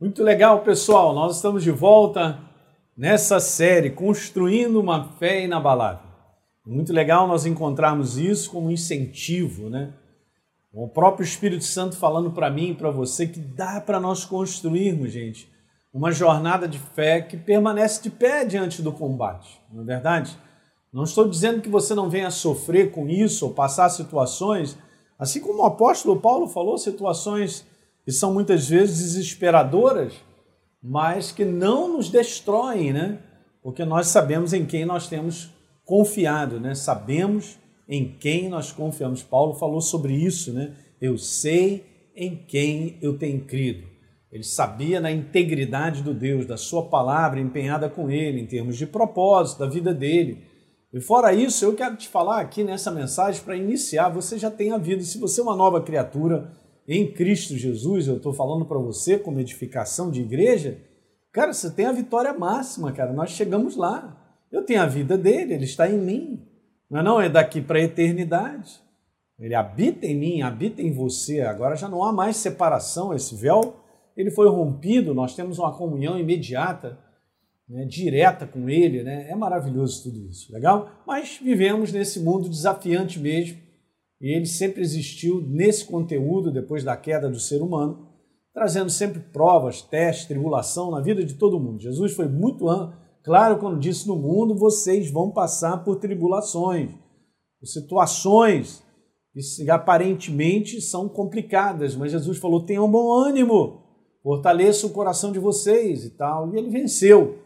Muito legal, pessoal. Nós estamos de volta nessa série Construindo uma Fé Inabalável. Muito legal nós encontrarmos isso como incentivo, né? O próprio Espírito Santo falando para mim e para você que dá para nós construirmos, gente, uma jornada de fé que permanece de pé diante do combate, não é verdade? Não estou dizendo que você não venha sofrer com isso ou passar situações, assim como o apóstolo Paulo falou, situações que são muitas vezes desesperadoras, mas que não nos destroem, né? Porque nós sabemos em quem nós temos confiado, né? Sabemos em quem nós confiamos. Paulo falou sobre isso, né? Eu sei em quem eu tenho crido. Ele sabia na integridade do Deus, da sua palavra empenhada com ele, em termos de propósito, da vida dele. E fora isso, eu quero te falar aqui nessa mensagem para iniciar. Você já tem a vida, se você é uma nova criatura, em Cristo Jesus, eu estou falando para você como edificação de igreja, cara, você tem a vitória máxima, cara. Nós chegamos lá. Eu tenho a vida dele, ele está em mim. Não é, não? é daqui para a eternidade. Ele habita em mim, habita em você. Agora já não há mais separação, esse véu ele foi rompido, nós temos uma comunhão imediata, né, direta com ele, né? É maravilhoso tudo isso, legal? Mas vivemos nesse mundo desafiante mesmo e ele sempre existiu nesse conteúdo depois da queda do ser humano, trazendo sempre provas, testes, tribulação na vida de todo mundo. Jesus foi muito claro quando disse: No mundo vocês vão passar por tribulações, por situações que aparentemente são complicadas, mas Jesus falou: tenham bom ânimo, fortaleça o coração de vocês e tal. E ele venceu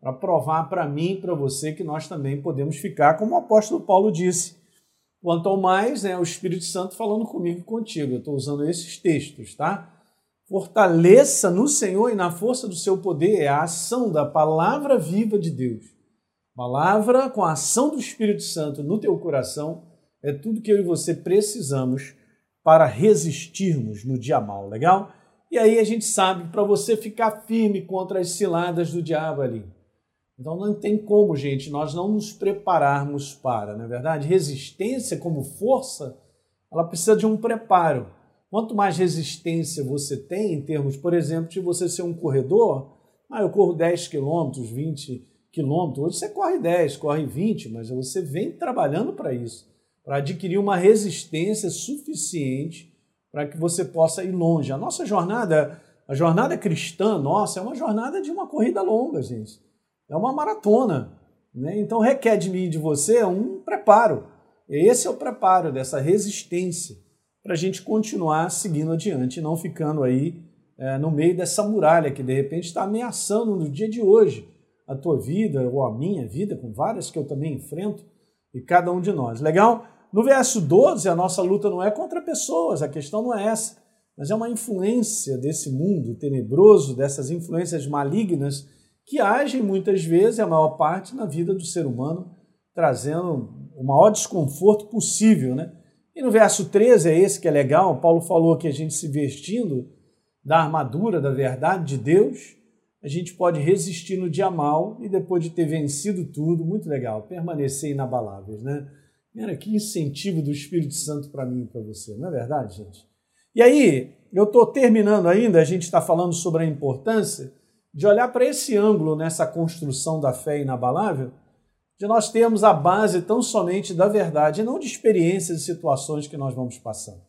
para provar para mim e para você que nós também podemos ficar, como o apóstolo Paulo disse Quanto ao mais, né, o Espírito Santo falando comigo e contigo. Eu estou usando esses textos, tá? Fortaleça no Senhor e na força do seu poder é a ação da palavra viva de Deus. Palavra com a ação do Espírito Santo no teu coração é tudo que eu e você precisamos para resistirmos no dia mal, legal? E aí a gente sabe para você ficar firme contra as ciladas do diabo ali. Então não tem como, gente, nós não nos prepararmos para, não é verdade? Resistência como força, ela precisa de um preparo. Quanto mais resistência você tem, em termos, por exemplo, de você ser um corredor, ah, eu corro 10 quilômetros, 20 quilômetros, hoje você corre 10, corre 20, mas você vem trabalhando para isso, para adquirir uma resistência suficiente para que você possa ir longe. A nossa jornada, a jornada cristã nossa, é uma jornada de uma corrida longa, gente. É uma maratona. Né? Então requer de mim e de você um preparo. Esse é o preparo dessa resistência para a gente continuar seguindo adiante não ficando aí é, no meio dessa muralha que de repente está ameaçando no dia de hoje a tua vida ou a minha vida, com várias que eu também enfrento, e cada um de nós. Legal? No verso 12, a nossa luta não é contra pessoas, a questão não é essa, mas é uma influência desse mundo tenebroso, dessas influências malignas que agem muitas vezes, a maior parte, na vida do ser humano, trazendo o maior desconforto possível. Né? E no verso 13 é esse que é legal, Paulo falou que a gente se vestindo da armadura da verdade de Deus, a gente pode resistir no dia mal e depois de ter vencido tudo, muito legal, permanecer inabaláveis, né? Cara, que incentivo do Espírito Santo para mim e para você, não é verdade, gente? E aí, eu estou terminando ainda, a gente está falando sobre a importância de olhar para esse ângulo nessa construção da fé inabalável, de nós termos a base tão somente da verdade e não de experiências e situações que nós vamos passando.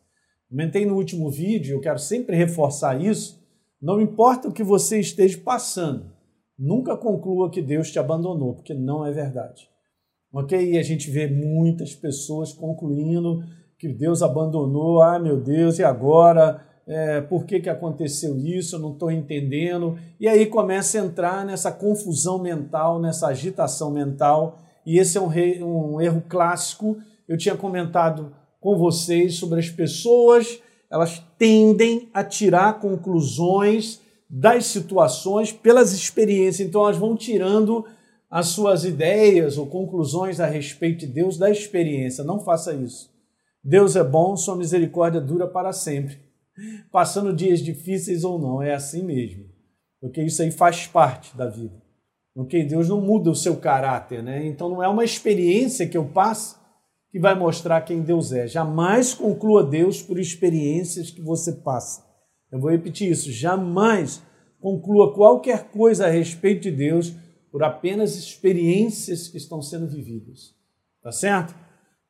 Comentei no último vídeo, eu quero sempre reforçar isso. Não importa o que você esteja passando, nunca conclua que Deus te abandonou, porque não é verdade. Ok? E a gente vê muitas pessoas concluindo que Deus abandonou, ah meu Deus, e agora? É, por que, que aconteceu isso, eu não estou entendendo. E aí começa a entrar nessa confusão mental, nessa agitação mental, e esse é um, um erro clássico. Eu tinha comentado com vocês sobre as pessoas, elas tendem a tirar conclusões das situações pelas experiências, então elas vão tirando as suas ideias ou conclusões a respeito de Deus da experiência. Não faça isso. Deus é bom, sua misericórdia dura para sempre passando dias difíceis ou não, é assim mesmo. Porque isso aí faz parte da vida. Porque Deus não muda o seu caráter, né? Então não é uma experiência que eu passo que vai mostrar quem Deus é. Jamais conclua Deus por experiências que você passa. Eu vou repetir isso, jamais conclua qualquer coisa a respeito de Deus por apenas experiências que estão sendo vividas. Tá certo?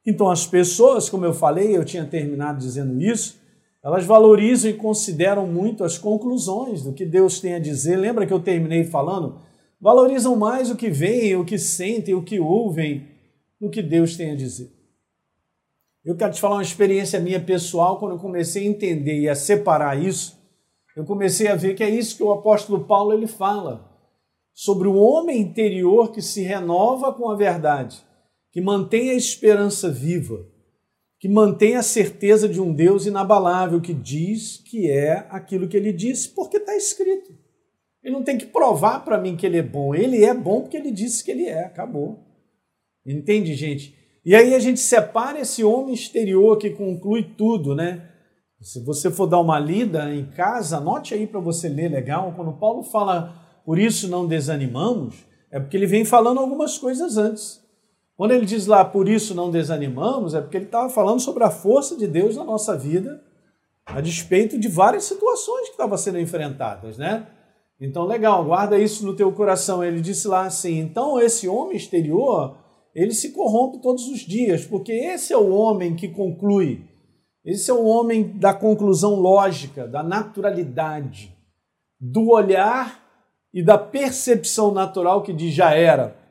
Então, as pessoas, como eu falei, eu tinha terminado dizendo isso, elas valorizam e consideram muito as conclusões do que Deus tem a dizer. Lembra que eu terminei falando? Valorizam mais o que veem, o que sentem, o que ouvem, do que Deus tem a dizer. Eu quero te falar uma experiência minha pessoal, quando eu comecei a entender e a separar isso, eu comecei a ver que é isso que o apóstolo Paulo ele fala sobre o homem interior que se renova com a verdade, que mantém a esperança viva, que mantém a certeza de um Deus inabalável que diz que é aquilo que ele disse, porque está escrito. Ele não tem que provar para mim que ele é bom. Ele é bom porque ele disse que ele é. Acabou. Entende, gente? E aí a gente separa esse homem exterior que conclui tudo, né? Se você for dar uma lida em casa, anote aí para você ler legal. Quando Paulo fala por isso não desanimamos, é porque ele vem falando algumas coisas antes. Quando ele diz lá, por isso não desanimamos, é porque ele estava falando sobre a força de Deus na nossa vida, a despeito de várias situações que estavam sendo enfrentadas, né? Então, legal, guarda isso no teu coração. Ele disse lá assim: então esse homem exterior, ele se corrompe todos os dias, porque esse é o homem que conclui, esse é o homem da conclusão lógica, da naturalidade, do olhar e da percepção natural que diz já era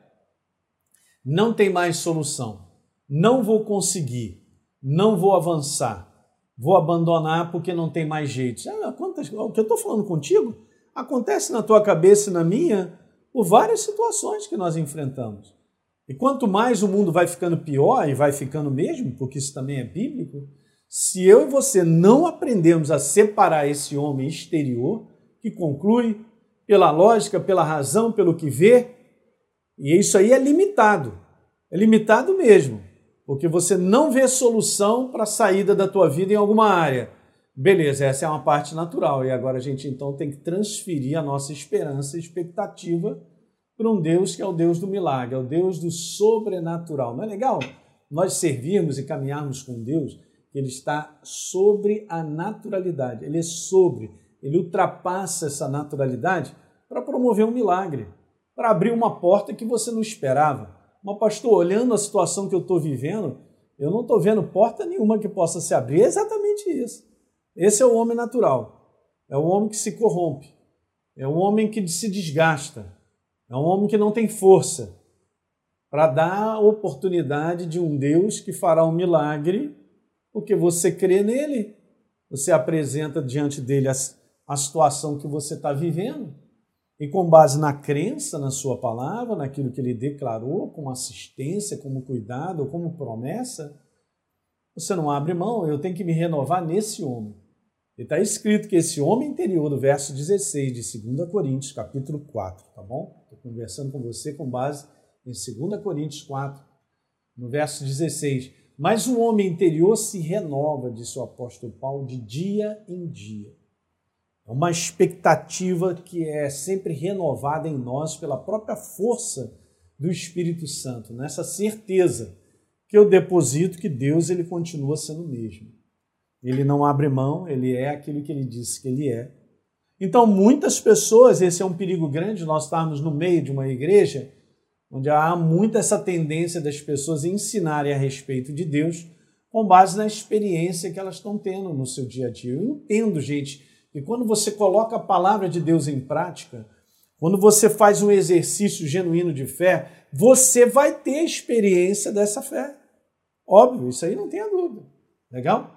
não tem mais solução. Não vou conseguir. Não vou avançar. Vou abandonar porque não tem mais jeito. Ah, quantas, o que eu estou falando contigo acontece na tua cabeça e na minha por várias situações que nós enfrentamos. E quanto mais o mundo vai ficando pior, e vai ficando mesmo, porque isso também é bíblico, se eu e você não aprendemos a separar esse homem exterior, que conclui pela lógica, pela razão, pelo que vê, e isso aí é limitado. É limitado mesmo, porque você não vê solução para a saída da tua vida em alguma área. Beleza, essa é uma parte natural. E agora a gente então tem que transferir a nossa esperança e expectativa para um Deus que é o Deus do milagre, é o Deus do sobrenatural. Não é legal nós servirmos e caminharmos com Deus Ele está sobre a naturalidade, Ele é sobre, Ele ultrapassa essa naturalidade para promover um milagre para abrir uma porta que você não esperava. Mas, pastor, olhando a situação que eu estou vivendo, eu não estou vendo porta nenhuma que possa se abrir. É exatamente isso. Esse é o homem natural. É o homem que se corrompe. É o homem que se desgasta. É um homem que não tem força para dar a oportunidade de um Deus que fará um milagre, porque você crê nele. Você apresenta diante dele a, a situação que você está vivendo e com base na crença na sua palavra, naquilo que ele declarou, como assistência, como cuidado, como promessa, você não abre mão, eu tenho que me renovar nesse homem. E está escrito que esse homem interior, do verso 16 de 2 Coríntios, capítulo 4, tá bom? Estou conversando com você com base em 2 Coríntios 4, no verso 16. Mas o homem interior se renova, disse o apóstolo Paulo, de dia em dia. É uma expectativa que é sempre renovada em nós pela própria força do Espírito Santo, nessa certeza que eu deposito que Deus ele continua sendo o mesmo. Ele não abre mão, ele é aquilo que ele disse que ele é. Então, muitas pessoas, esse é um perigo grande, nós estarmos no meio de uma igreja onde há muita essa tendência das pessoas ensinarem a respeito de Deus com base na experiência que elas estão tendo no seu dia a dia. Eu entendo, gente, e quando você coloca a palavra de Deus em prática, quando você faz um exercício genuíno de fé, você vai ter experiência dessa fé. Óbvio, isso aí não tenha dúvida. Legal?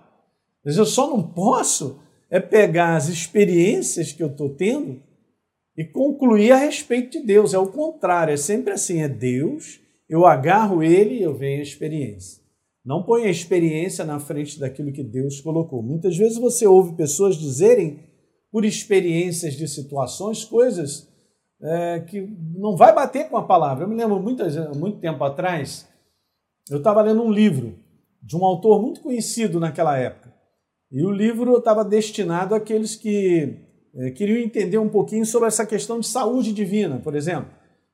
Mas eu só não posso é pegar as experiências que eu estou tendo e concluir a respeito de Deus. É o contrário, é sempre assim: é Deus, eu agarro ele e eu venho a experiência. Não põe a experiência na frente daquilo que Deus colocou. Muitas vezes você ouve pessoas dizerem por experiências de situações, coisas é, que não vai bater com a palavra. Eu me lembro muitas, muito tempo atrás, eu estava lendo um livro de um autor muito conhecido naquela época. E o livro estava destinado àqueles que é, queriam entender um pouquinho sobre essa questão de saúde divina, por exemplo.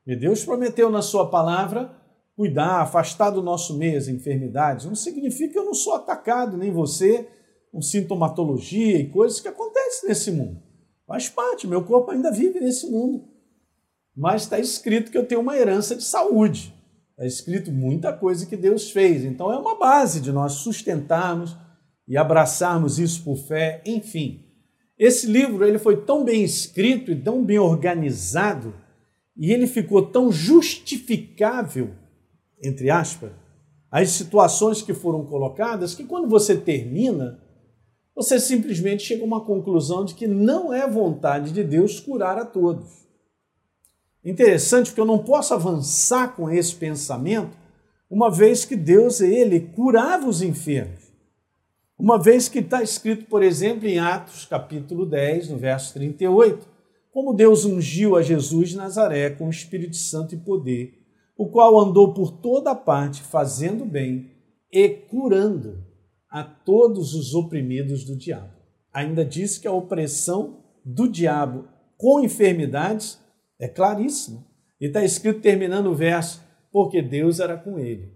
E Deus prometeu na sua palavra cuidar, afastar do nosso meio as enfermidades. Não significa que eu não sou atacado, nem você, com sintomatologia e coisas que acontecem nesse mundo. Faz parte, meu corpo ainda vive nesse mundo. Mas está escrito que eu tenho uma herança de saúde. Está escrito muita coisa que Deus fez. Então é uma base de nós sustentarmos e abraçarmos isso por fé, enfim. Esse livro ele foi tão bem escrito e tão bem organizado e ele ficou tão justificável, entre aspas, as situações que foram colocadas, que quando você termina, você simplesmente chega a uma conclusão de que não é vontade de Deus curar a todos. Interessante porque eu não posso avançar com esse pensamento, uma vez que Deus, ele curava os enfermos. Uma vez que está escrito, por exemplo, em Atos capítulo 10, no verso 38, como Deus ungiu a Jesus de Nazaré com o Espírito Santo e poder, o qual andou por toda parte fazendo bem e curando a todos os oprimidos do diabo. Ainda diz que a opressão do diabo com enfermidades é claríssima. E está escrito terminando o verso, porque Deus era com ele.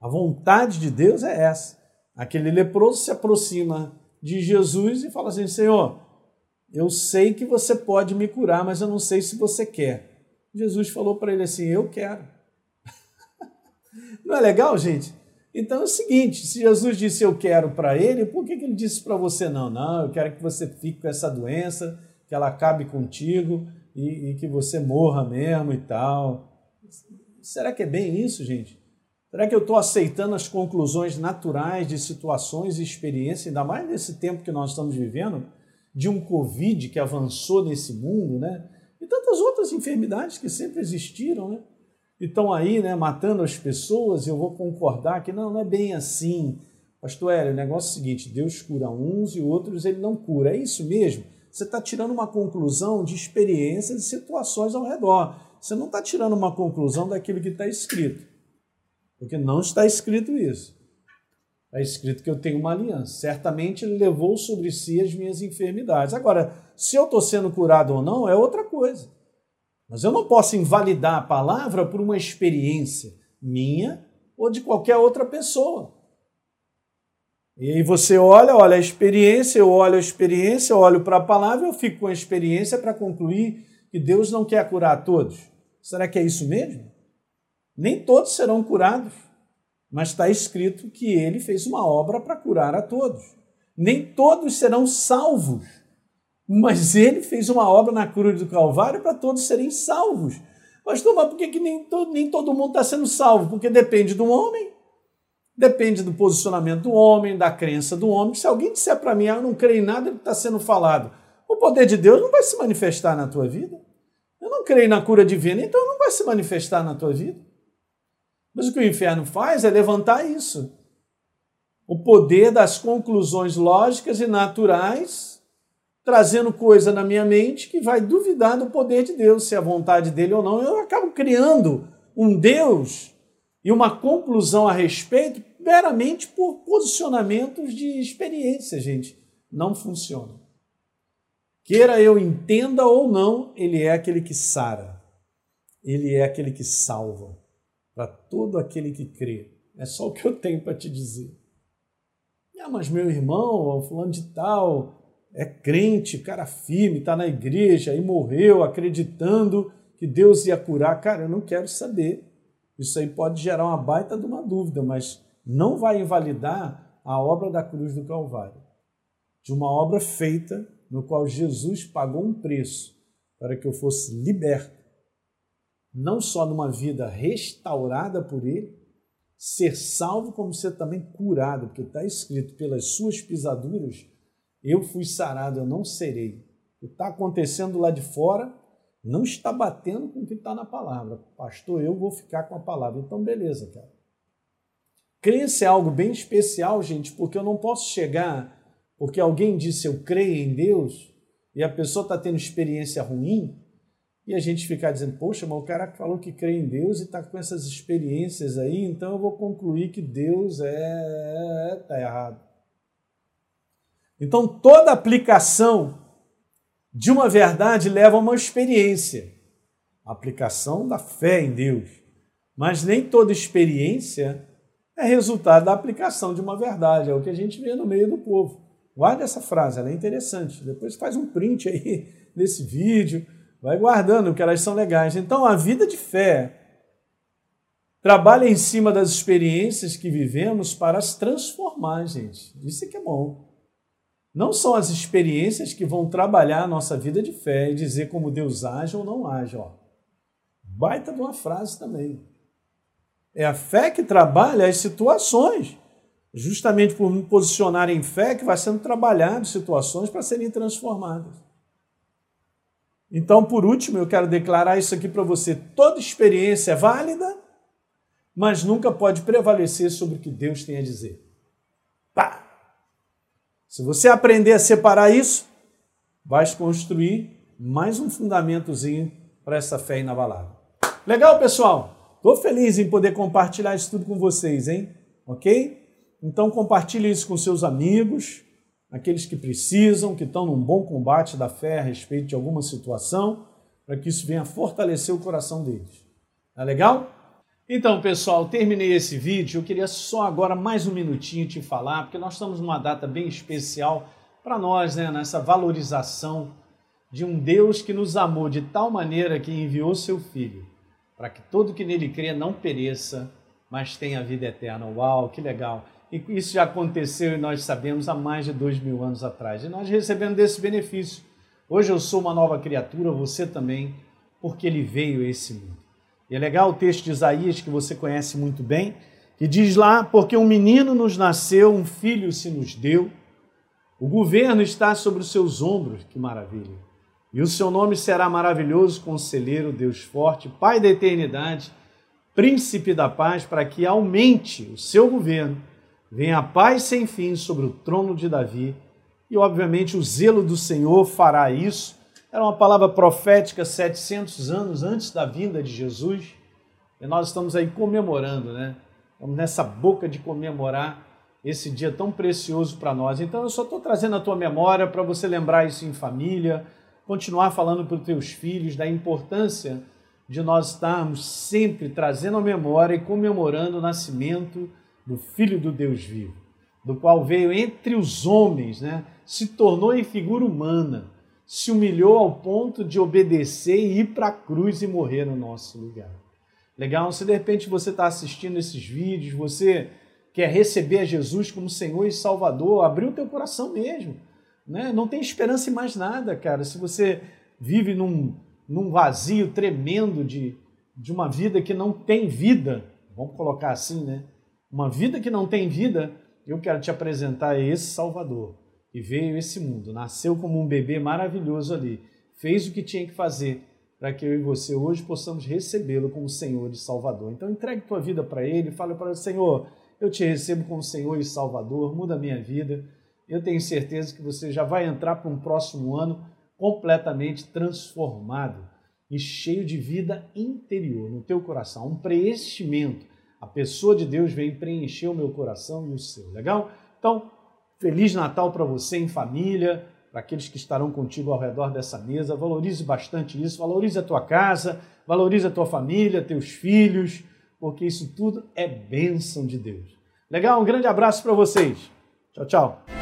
A vontade de Deus é essa. Aquele leproso se aproxima de Jesus e fala assim: Senhor, eu sei que você pode me curar, mas eu não sei se você quer. Jesus falou para ele assim: Eu quero. não é legal, gente? Então é o seguinte: se Jesus disse eu quero para ele, por que, que ele disse para você não? Não, eu quero que você fique com essa doença, que ela acabe contigo e, e que você morra mesmo e tal. Será que é bem isso, gente? Será que eu estou aceitando as conclusões naturais de situações e experiências, ainda mais nesse tempo que nós estamos vivendo? de um Covid que avançou nesse mundo, né? E tantas outras enfermidades que sempre existiram, né? Estão aí, né, matando as pessoas, eu vou concordar que não, não é bem assim. Pastor Hélio, o negócio é o seguinte: Deus cura uns e outros ele não cura. É isso mesmo? Você está tirando uma conclusão de experiências e situações ao redor. Você não está tirando uma conclusão daquilo que está escrito. Porque não está escrito isso. Está escrito que eu tenho uma aliança. Certamente ele levou sobre si as minhas enfermidades. Agora, se eu estou sendo curado ou não, é outra coisa. Mas eu não posso invalidar a palavra por uma experiência minha ou de qualquer outra pessoa. E aí você olha, olha a experiência, eu olho a experiência, eu olho para a palavra, eu fico com a experiência para concluir que Deus não quer curar todos. Será que é isso mesmo? Nem todos serão curados mas está escrito que ele fez uma obra para curar a todos. Nem todos serão salvos, mas ele fez uma obra na cruz do Calvário para todos serem salvos. Pastor, mas por que, que nem, todo, nem todo mundo está sendo salvo? Porque depende do homem, depende do posicionamento do homem, da crença do homem. Se alguém disser para mim, ah, eu não creio em nada que está sendo falado, o poder de Deus não vai se manifestar na tua vida. Eu não creio na cura divina, então não vai se manifestar na tua vida. Mas o que o inferno faz é levantar isso. O poder das conclusões lógicas e naturais, trazendo coisa na minha mente que vai duvidar do poder de Deus, se é a vontade dele ou não. Eu acabo criando um Deus e uma conclusão a respeito meramente por posicionamentos de experiência, gente. Não funciona. Queira eu entenda ou não, ele é aquele que sara. Ele é aquele que salva para todo aquele que crê. É só o que eu tenho para te dizer. Ah, mas meu irmão, fulano de tal, é crente, cara firme, está na igreja e morreu acreditando que Deus ia curar. Cara, eu não quero saber. Isso aí pode gerar uma baita de uma dúvida, mas não vai invalidar a obra da cruz do Calvário. De uma obra feita no qual Jesus pagou um preço para que eu fosse liberto não só numa vida restaurada por Ele, ser salvo, como ser também curado, porque está escrito: pelas suas pisaduras eu fui sarado, eu não serei. O que está acontecendo lá de fora não está batendo com o que está na palavra. Pastor, eu vou ficar com a palavra. Então, beleza, cara. Crença é algo bem especial, gente, porque eu não posso chegar porque alguém disse eu creio em Deus e a pessoa está tendo experiência ruim e a gente ficar dizendo, poxa, mas o cara falou que crê em Deus e está com essas experiências aí, então eu vou concluir que Deus é. está errado. Então toda aplicação de uma verdade leva a uma experiência. A aplicação da fé em Deus. Mas nem toda experiência é resultado da aplicação de uma verdade. É o que a gente vê no meio do povo. Guarda essa frase, ela é interessante. Depois faz um print aí desse vídeo, vai guardando, porque elas são legais. Então, a vida de fé trabalha em cima das experiências que vivemos para as transformar, gente. Isso é que é bom. Não são as experiências que vão trabalhar a nossa vida de fé e dizer como Deus age ou não age. Ó. Baita de uma frase também. É a fé que trabalha as situações. Justamente por me posicionar em fé que vai sendo trabalhado situações para serem transformadas. Então, por último, eu quero declarar isso aqui para você. Toda experiência é válida, mas nunca pode prevalecer sobre o que Deus tem a dizer. Pá! Se você aprender a separar isso, vai construir mais um fundamentozinho para essa fé inabalável. Legal, pessoal? Estou feliz em poder compartilhar isso tudo com vocês, hein? Ok? Então compartilhe isso com seus amigos, aqueles que precisam, que estão num bom combate da fé a respeito de alguma situação, para que isso venha fortalecer o coração deles. Tá legal? Então, pessoal, terminei esse vídeo. Eu queria só agora mais um minutinho te falar, porque nós estamos numa data bem especial para nós, né, nessa valorização de um Deus que nos amou de tal maneira que enviou seu Filho, para que todo que nele crê não pereça, mas tenha vida eterna. Uau, que legal! E isso já aconteceu e nós sabemos há mais de dois mil anos atrás. E nós recebemos desse benefício. Hoje eu sou uma nova criatura, você também, porque ele veio a esse mundo. E é legal o texto de Isaías, que você conhece muito bem, que diz lá: Porque um menino nos nasceu, um filho se nos deu, o governo está sobre os seus ombros, que maravilha. E o seu nome será maravilhoso, conselheiro, Deus forte, Pai da eternidade, príncipe da paz, para que aumente o seu governo, venha a paz sem fim sobre o trono de Davi. E, obviamente, o zelo do Senhor fará isso era uma palavra profética 700 anos antes da vinda de Jesus. E nós estamos aí comemorando, né? Estamos nessa boca de comemorar esse dia tão precioso para nós. Então eu só estou trazendo a tua memória para você lembrar isso em família, continuar falando para os teus filhos da importância de nós estarmos sempre trazendo a memória e comemorando o nascimento do Filho do Deus vivo, do qual veio entre os homens, né? se tornou em figura humana se humilhou ao ponto de obedecer e ir para a cruz e morrer no nosso lugar. Legal? Se de repente você está assistindo esses vídeos, você quer receber a Jesus como Senhor e Salvador, abrir o teu coração mesmo. Né? Não tem esperança em mais nada, cara. Se você vive num, num vazio tremendo de, de uma vida que não tem vida, vamos colocar assim, né? Uma vida que não tem vida, eu quero te apresentar esse Salvador e veio esse mundo, nasceu como um bebê maravilhoso ali, fez o que tinha que fazer para que eu e você hoje possamos recebê-lo como Senhor e Salvador. Então entregue tua vida para Ele, fale para ele, Senhor, eu te recebo como Senhor e Salvador, muda a minha vida. Eu tenho certeza que você já vai entrar para um próximo ano completamente transformado e cheio de vida interior no teu coração, um preenchimento. A pessoa de Deus vem preencher o meu coração e o seu. Legal? Então, Feliz Natal para você em família, para aqueles que estarão contigo ao redor dessa mesa. Valorize bastante isso, valorize a tua casa, valorize a tua família, teus filhos, porque isso tudo é bênção de Deus. Legal? Um grande abraço para vocês. Tchau, tchau.